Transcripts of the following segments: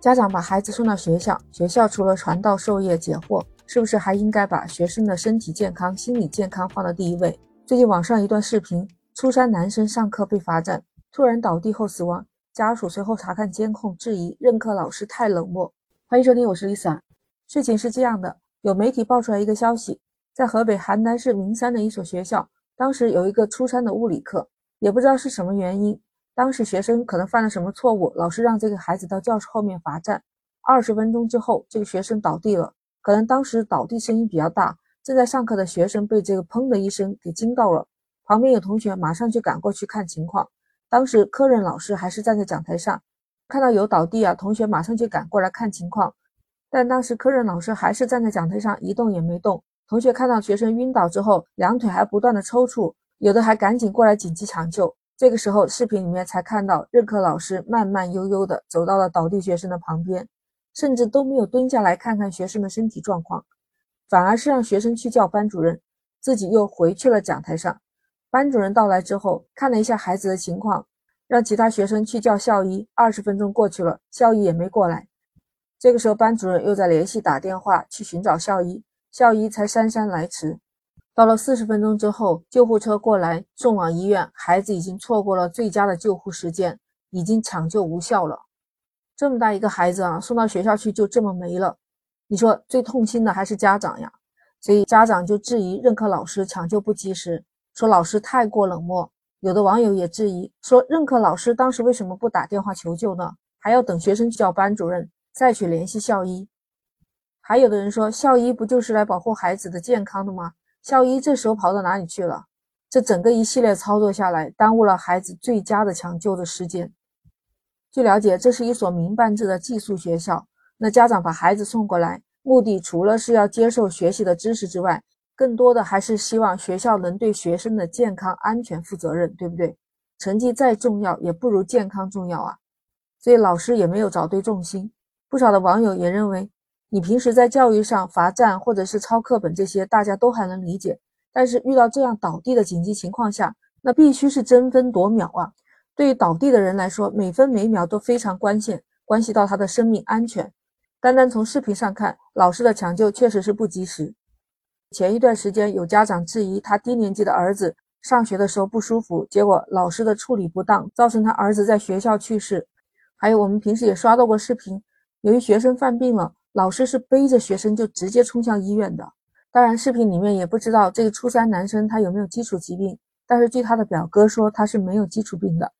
家长把孩子送到学校，学校除了传道授业解惑，是不是还应该把学生的身体健康、心理健康放到第一位？最近网上一段视频，初三男生上课被罚站，突然倒地后死亡，家属随后查看监控，质疑任课老师太冷漠。欢迎收听，我是 Lisa。事情是这样的，有媒体爆出来一个消息，在河北邯郸市名山的一所学校，当时有一个初三的物理课，也不知道是什么原因。当时学生可能犯了什么错误，老师让这个孩子到教室后面罚站。二十分钟之后，这个学生倒地了，可能当时倒地声音比较大，正在上课的学生被这个砰的一声给惊到了。旁边有同学马上就赶过去看情况。当时科任老师还是站在讲台上，看到有倒地啊，同学马上就赶过来看情况。但当时科任老师还是站在讲台上一动也没动。同学看到学生晕倒之后，两腿还不断的抽搐，有的还赶紧过来紧急抢救。这个时候，视频里面才看到任课老师慢慢悠悠地走到了倒地学生的旁边，甚至都没有蹲下来看看学生的身体状况，反而是让学生去叫班主任，自己又回去了讲台上。班主任到来之后，看了一下孩子的情况，让其他学生去叫校医。二十分钟过去了，校医也没过来。这个时候，班主任又在联系打电话去寻找校医，校医才姗姗来迟。到了四十分钟之后，救护车过来送往医院，孩子已经错过了最佳的救护时间，已经抢救无效了。这么大一个孩子啊，送到学校去就这么没了，你说最痛心的还是家长呀？所以家长就质疑任课老师抢救不及时，说老师太过冷漠。有的网友也质疑说，任课老师当时为什么不打电话求救呢？还要等学生叫班主任再去联系校医？还有的人说，校医不就是来保护孩子的健康的吗？校医这时候跑到哪里去了？这整个一系列操作下来，耽误了孩子最佳的抢救的时间。据了解，这是一所民办制的寄宿学校。那家长把孩子送过来，目的除了是要接受学习的知识之外，更多的还是希望学校能对学生的健康安全负责任，对不对？成绩再重要，也不如健康重要啊。所以老师也没有找对重心。不少的网友也认为。你平时在教育上罚站或者是抄课本这些，大家都还能理解。但是遇到这样倒地的紧急情况下，那必须是争分夺秒啊！对于倒地的人来说，每分每秒都非常关键，关系到他的生命安全。单单从视频上看，老师的抢救确实是不及时。前一段时间，有家长质疑他低年级的儿子上学的时候不舒服，结果老师的处理不当，造成他儿子在学校去世。还有我们平时也刷到过视频，由于学生犯病了。老师是背着学生就直接冲向医院的。当然，视频里面也不知道这个初三男生他有没有基础疾病，但是据他的表哥说他是没有基础病的，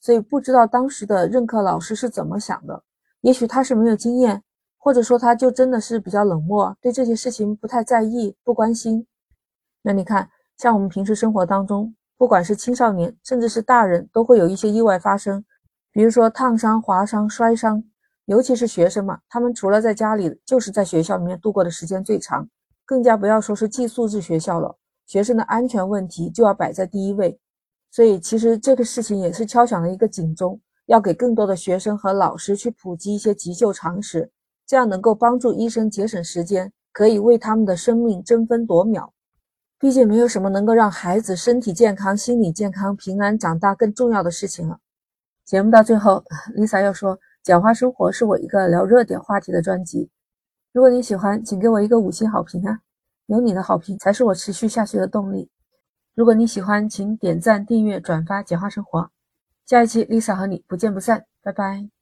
所以不知道当时的任课老师是怎么想的。也许他是没有经验，或者说他就真的是比较冷漠，对这些事情不太在意、不关心。那你看，像我们平时生活当中，不管是青少年，甚至是大人，都会有一些意外发生，比如说烫伤、划伤、摔伤。尤其是学生嘛，他们除了在家里，就是在学校里面度过的时间最长，更加不要说是寄宿制学校了。学生的安全问题就要摆在第一位，所以其实这个事情也是敲响了一个警钟，要给更多的学生和老师去普及一些急救常识，这样能够帮助医生节省时间，可以为他们的生命争分夺秒。毕竟没有什么能够让孩子身体健康、心理健康、平安长大更重要的事情了。节目到最后，Lisa 要说。简化生活是我一个聊热点话题的专辑，如果你喜欢，请给我一个五星好评啊！有你的好评才是我持续下去的动力。如果你喜欢，请点赞、订阅、转发。简化生活，下一期 Lisa 和你不见不散，拜拜。